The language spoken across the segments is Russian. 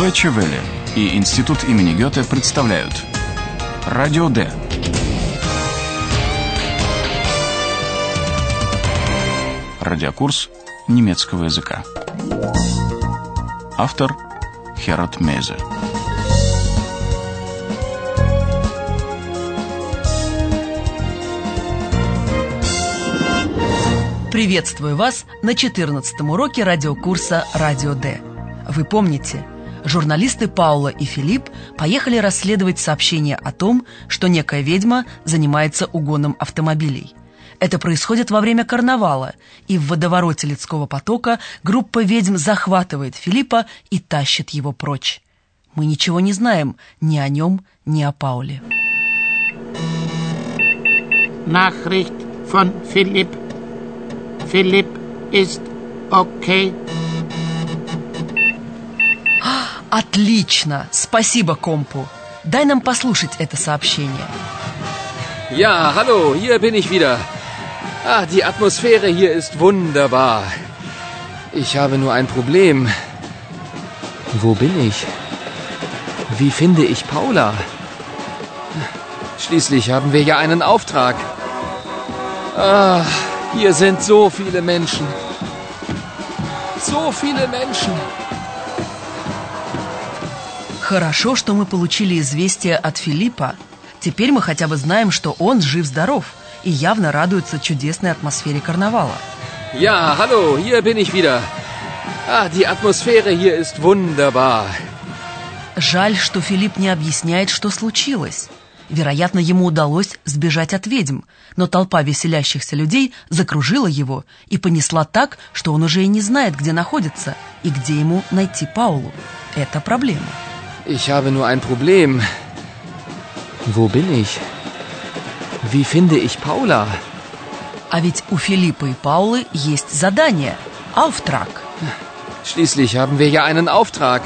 Deutsche Welle и Институт имени Гёте представляют Радио Д. Радиокурс немецкого языка. Автор Херат Мейзе. Приветствую вас на 14 уроке радиокурса «Радио Д». Вы помните, журналисты Паула и Филипп поехали расследовать сообщение о том, что некая ведьма занимается угоном автомобилей. Это происходит во время карнавала, и в водовороте людского потока группа ведьм захватывает Филиппа и тащит его прочь. Мы ничего не знаем ни о нем, ни о Пауле. Nachricht von Philipp. Philipp ist okay. Отлично! Спасибо, Компу. Дай нам послушать это сообщение. Ja, hallo, hier bin ich wieder. Ah, die Atmosphäre hier ist wunderbar. Ich habe nur ein Problem. Wo bin ich? Wie finde ich Paula? Schließlich haben wir ja einen Auftrag. Ah, hier sind so viele Menschen. So viele Menschen. Хорошо, что мы получили известие от Филиппа. Теперь мы хотя бы знаем, что он жив-здоров и явно радуется чудесной атмосфере карнавала. Ja, hallo, hier bin ich wieder. Ah, die Atmosphäre hier ist wunderbar. Жаль, что Филипп не объясняет, что случилось. Вероятно, ему удалось сбежать от ведьм, но толпа веселящихся людей закружила его и понесла так, что он уже и не знает, где находится и где ему найти Паулу. Это проблема. Ich habe nur ein Problem. Wo bin ich? Wie finde ich Paula? А ведь у Филиппа и Паулы есть задание – Auftrag. Schließlich haben wir ja einen Auftrag.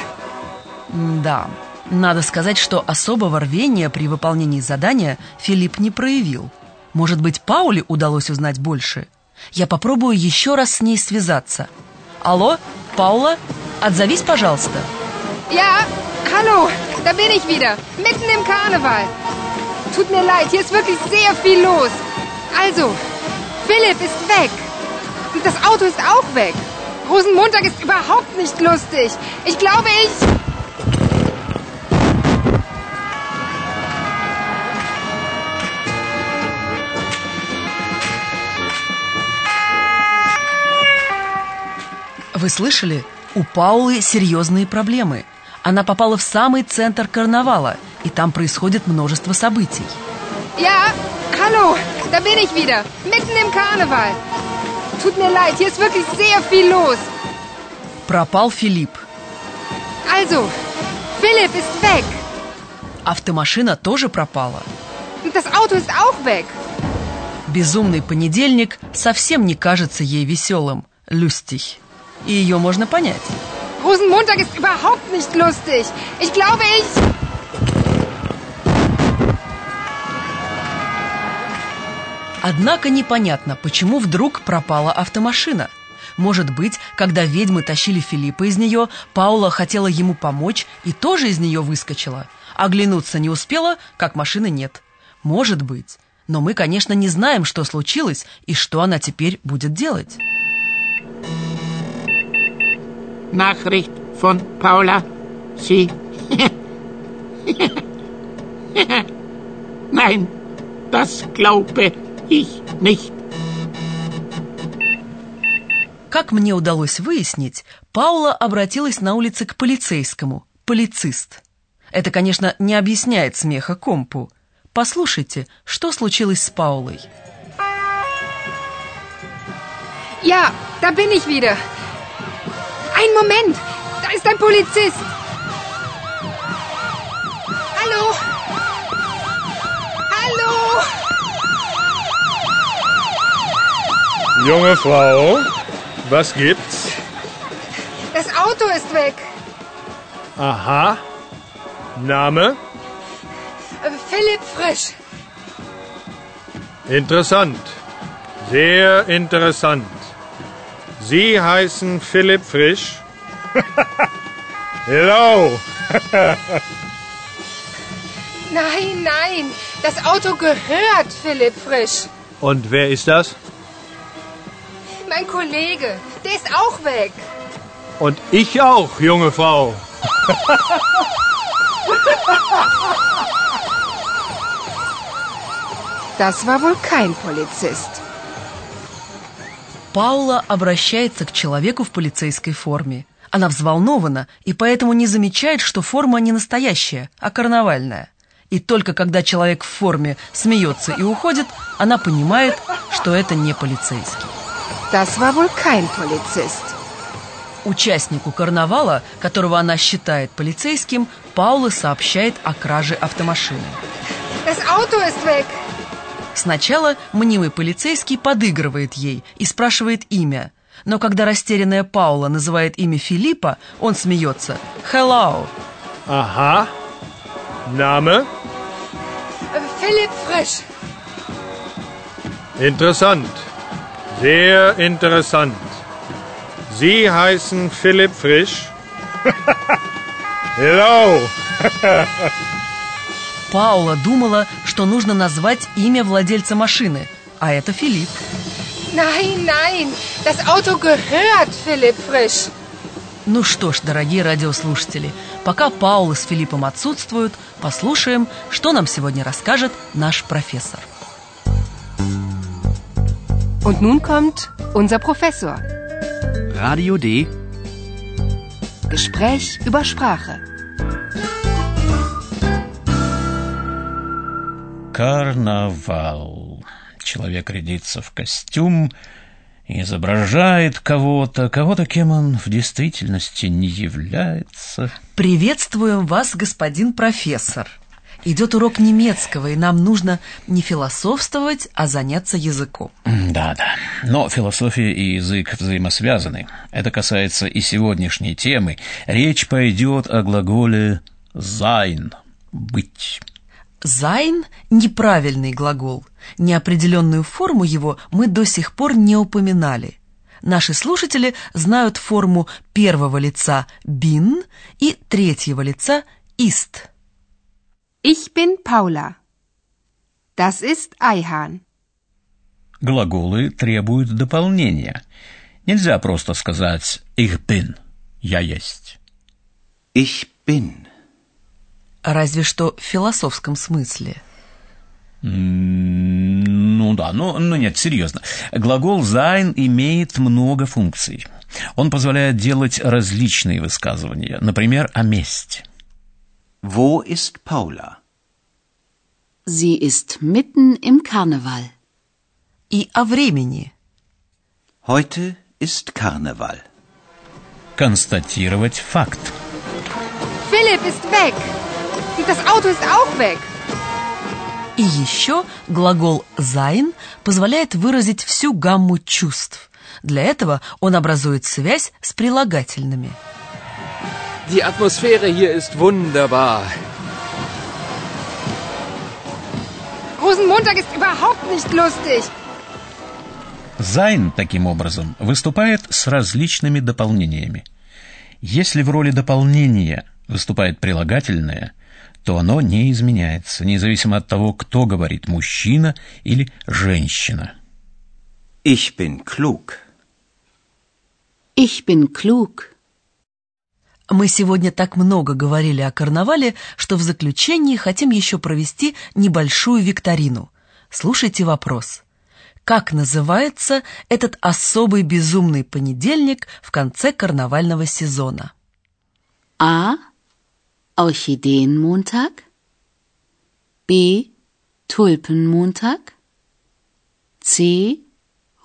Да, надо сказать, что особого рвения при выполнении задания Филипп не проявил. Может быть, Пауле удалось узнать больше? Я попробую еще раз с ней связаться. Алло, Паула, отзовись, пожалуйста. Ja, hallo, da bin ich wieder, mitten im Karneval. Tut mir leid, hier ist wirklich sehr viel los. Also, Philipp ist weg. Und das Auto ist auch weg. Rosenmontag ist überhaupt nicht lustig. Ich glaube, ich... Вы слышали? У Паулы серьезные проблемы. Она попала в самый центр карнавала, и там происходит множество событий. Ja, hallo, da bin ich wieder, mitten im Karneval. Tut mir leid, hier ist wirklich sehr viel los. Пропал Филипп. Also, Philipp ist weg. Автомашина тоже пропала. Und das Auto ist auch weg. Безумный понедельник совсем не кажется ей веселым. Люстих. И ее можно понять. Rosenmontag ist überhaupt nicht lustig. Ich glaube, ich... Однако непонятно, почему вдруг пропала автомашина. Может быть, когда ведьмы тащили Филиппа из нее, Паула хотела ему помочь и тоже из нее выскочила. Оглянуться не успела, как машины нет. Может быть. Но мы, конечно, не знаем, что случилось и что она теперь будет делать. Nachricht von Paula. Sie. Nein, das glaube ich nicht. Как мне удалось выяснить, Паула обратилась на улице к полицейскому. Полицист. Это, конечно, не объясняет смеха компу. Послушайте, что случилось с Паулой. Ja, da bin ich wieder. Ein Moment, da ist ein Polizist. Hallo? Hallo? Junge Frau, was gibt's? Das Auto ist weg. Aha. Name? Äh, Philipp Frisch. Interessant. Sehr interessant. Sie heißen Philipp Frisch? Hello. Nein, nein, das Auto gehört Philipp Frisch. Und wer ist das? Mein Kollege, der ist auch weg. Und ich auch, junge Frau. Das war wohl kein Polizist. Паула обращается к человеку в полицейской форме. Она взволнована и поэтому не замечает, что форма не настоящая, а карнавальная. И только когда человек в форме смеется и уходит, она понимает, что это не полицейский. Das war wohl kein Polizist. Участнику карнавала, которого она считает полицейским, Паула сообщает о краже автомашины. Das Auto ist weg. Сначала мнимый полицейский подыгрывает ей и спрашивает имя. Но когда растерянная Паула называет имя Филиппа, он смеется. «Hello!» Aha. Name? Philipp Frisch. Interessant. Sehr interessant. Sie heißen Philipp Frisch? Hello. Паула думала, что нужно назвать имя владельца машины, а это Филипп. Nein, nein, das Auto gehört Philipp Frisch. Ну что ж, дорогие радиослушатели, пока Паула с Филиппом отсутствуют, послушаем, что нам сегодня расскажет наш профессор. Und nun kommt unser Professor. Radio D. Gespräch über Sprache. Карнавал. Человек рядится в костюм изображает кого-то, кого-то, кем он в действительности не является. Приветствуем вас, господин профессор. Идет урок немецкого, и нам нужно не философствовать, а заняться языком. Да-да, но философия и язык взаимосвязаны. Это касается и сегодняшней темы. Речь пойдет о глаголе «sein» — «быть». Sein – неправильный глагол. Неопределенную форму его мы до сих пор не упоминали. Наши слушатели знают форму первого лица bin и третьего лица ist. Ich bin Paula. Das ist Eihahn. Глаголы требуют дополнения. Нельзя просто сказать «ich bin» — «я есть». Ich bin. Разве что в философском смысле. Ну да, но, но нет, серьезно. Глагол sein имеет много функций. Он позволяет делать различные высказывания, например, о месте. Wo ist Paula? Sie ist mitten im Karneval. И о времени. Heute ist Karneval. Констатировать факт. Philipp ist weg. Und das Auto ist auch weg. И еще глагол sein позволяет выразить всю гамму чувств. Для этого он образует связь с прилагательными. Die Atmosphäre hier ist wunderbar. Rosenmontag ist überhaupt nicht lustig. Sein, таким образом, выступает с различными дополнениями. Если в роли дополнения выступает прилагательное, то оно не изменяется, независимо от того, кто говорит, мужчина или женщина. Ich bin klug. Ich bin klug. Мы сегодня так много говорили о карнавале, что в заключении хотим еще провести небольшую викторину. Слушайте вопрос. Как называется этот особый безумный понедельник в конце карнавального сезона? A. Orchideenmontag. B. Tulpenmontag. C.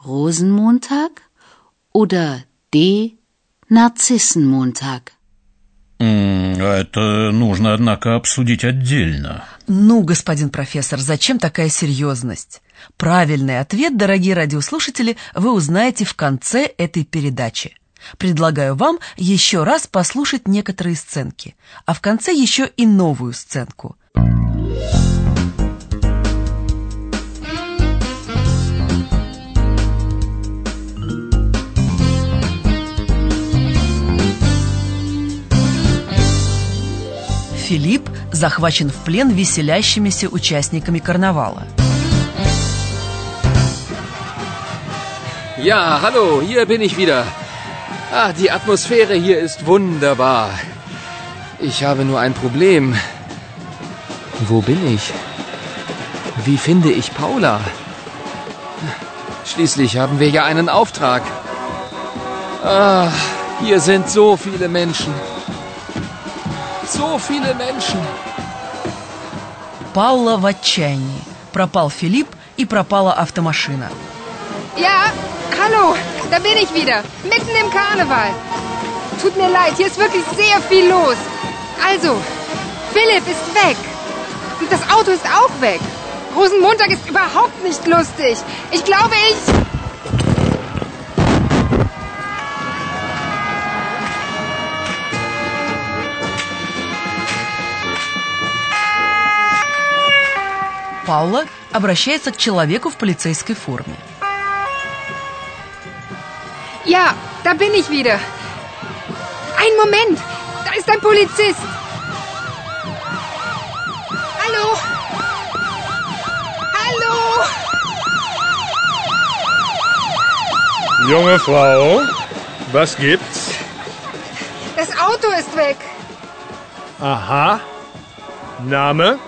Rosenmontag. Oder D. Narzissenmontag. М, Это нужно, однако, обсудить отдельно. Ну, господин профессор, зачем такая серьезность? Правильный ответ, дорогие радиослушатели, вы узнаете в конце этой передачи. Предлагаю вам еще раз послушать некоторые сценки, а в конце еще и новую сценку. Филипп захвачен в плен веселящимися участниками карнавала. Ja, hallo, hier bin ich wieder. Ah, die Atmosphäre hier ist wunderbar. Ich habe nur ein Problem. Wo bin ich? Wie finde ich Paula? Schließlich haben wir ja einen Auftrag. Ah, hier sind so viele Menschen. So viele Menschen. Паула в отчаянии. Пропал Филипп и пропала автомашина. Ja, hallo, da bin ich wieder. Mitten im Karneval. Tut mir leid, hier ist wirklich sehr viel los. Also, Philipp ist weg. Und das Auto ist auch weg. Rosenmontag ist überhaupt nicht lustig. Ich glaube, ich... Паула обращается к человеку в полицейской форме. Ja, da bin ich wieder. Ein Moment, da ist ein Polizist. Hallo? Hallo? Junge Frau, was gibt's? Das Auto ist weg. Aha. Name?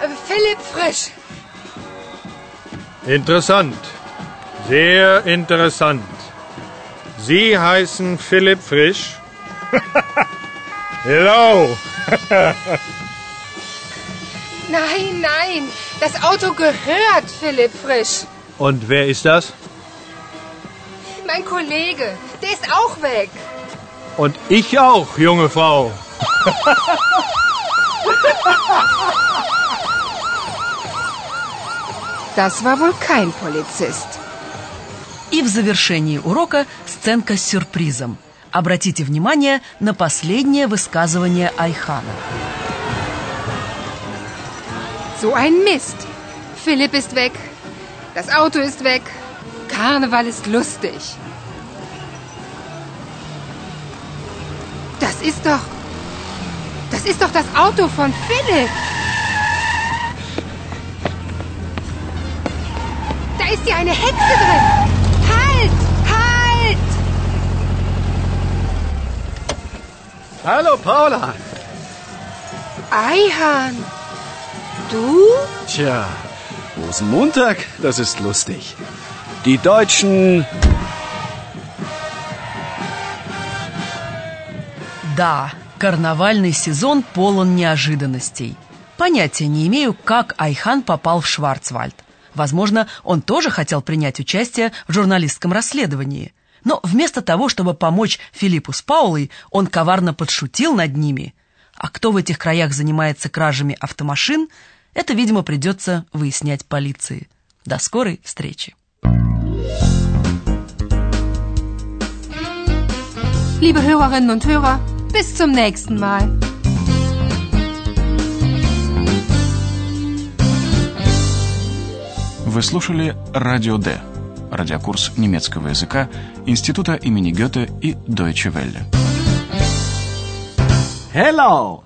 Äh, Philipp Frisch. Interessant. Sehr interessant. Sie heißen Philipp Frisch? Hello. Nein, nein, das Auto gehört Philipp Frisch. Und wer ist das? Mein Kollege, der ist auch weg. Und ich auch, junge Frau. Das war wohl kein Polizist. И в завершении урока сценка с сюрпризом. Обратите внимание на последнее высказывание Айхана. So ein Mist. Philipp ist weg. Das Auto ist weg. Karneval ist lustig. Das ist doch. Das ist doch das Auto von Philipp. Da ist ja eine Hexe drin. Halt! Halt! Hallo Paula. Eihan. Du? Tja, Rosenmontag, das ist lustig. Die Deutschen. Да, карнавальный сезон полон неожиданностей. Понятия не имею, как Айхан попал в Шварцвальд. Возможно, он тоже хотел принять участие в журналистском расследовании. Но вместо того, чтобы помочь Филиппу с Паулой, он коварно подшутил над ними. А кто в этих краях занимается кражами автомашин, это, видимо, придется выяснять полиции. До скорой встречи. Liebe Hörerinnen und Hörer, bis zum nächsten Mal. Слушали «Радио Д» – радиокурс немецкого языка Института имени Гёте и Deutsche Welle. Hello!